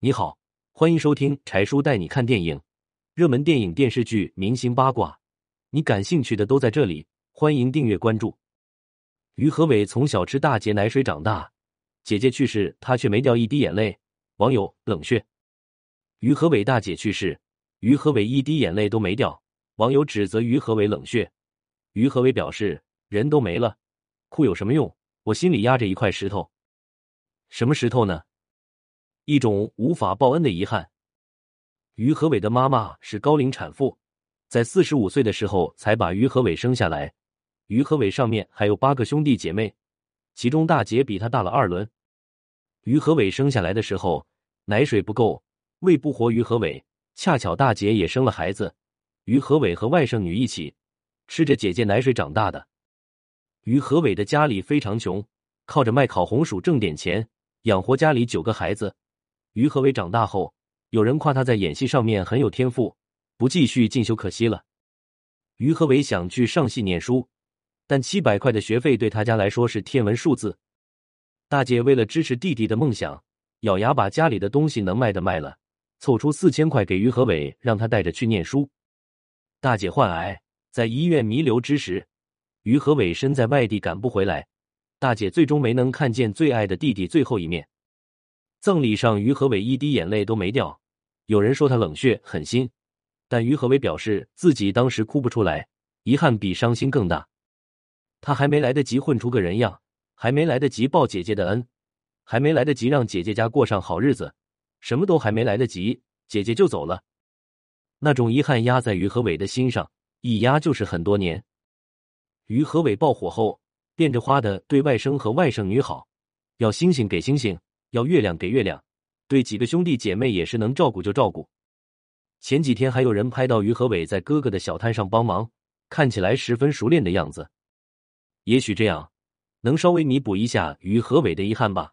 你好，欢迎收听柴叔带你看电影，热门电影、电视剧、明星八卦，你感兴趣的都在这里。欢迎订阅关注。于和伟从小吃大姐奶水长大，姐姐去世，他却没掉一滴眼泪。网友冷血。于和伟大姐去世，于和伟一滴眼泪都没掉。网友指责于和伟冷血。于和伟表示：人都没了，哭有什么用？我心里压着一块石头。什么石头呢？一种无法报恩的遗憾。于和伟的妈妈是高龄产妇，在四十五岁的时候才把于和伟生下来。于和伟上面还有八个兄弟姐妹，其中大姐比他大了二轮。于和伟生下来的时候奶水不够，喂不活于和伟。恰巧大姐也生了孩子，于和伟和外甥女一起吃着姐姐奶水长大的。于和伟的家里非常穷，靠着卖烤红薯挣点钱养活家里九个孩子。于和伟长大后，有人夸他在演戏上面很有天赋，不继续进修可惜了。于和伟想去上戏念书，但七百块的学费对他家来说是天文数字。大姐为了支持弟弟的梦想，咬牙把家里的东西能卖的卖了，凑出四千块给于和伟，让他带着去念书。大姐患癌，在医院弥留之时，于和伟身在外地赶不回来，大姐最终没能看见最爱的弟弟最后一面。葬礼上，于和伟一滴眼泪都没掉。有人说他冷血狠心，但于和伟表示自己当时哭不出来，遗憾比伤心更大。他还没来得及混出个人样，还没来得及报姐姐的恩，还没来得及让姐姐家过上好日子，什么都还没来得及，姐姐就走了。那种遗憾压在于和伟的心上，一压就是很多年。于和伟爆火后，变着花的对外甥和外甥女好，要星星给星星。要月亮给月亮，对几个兄弟姐妹也是能照顾就照顾。前几天还有人拍到于和伟在哥哥的小摊上帮忙，看起来十分熟练的样子。也许这样能稍微弥补一下于和伟的遗憾吧。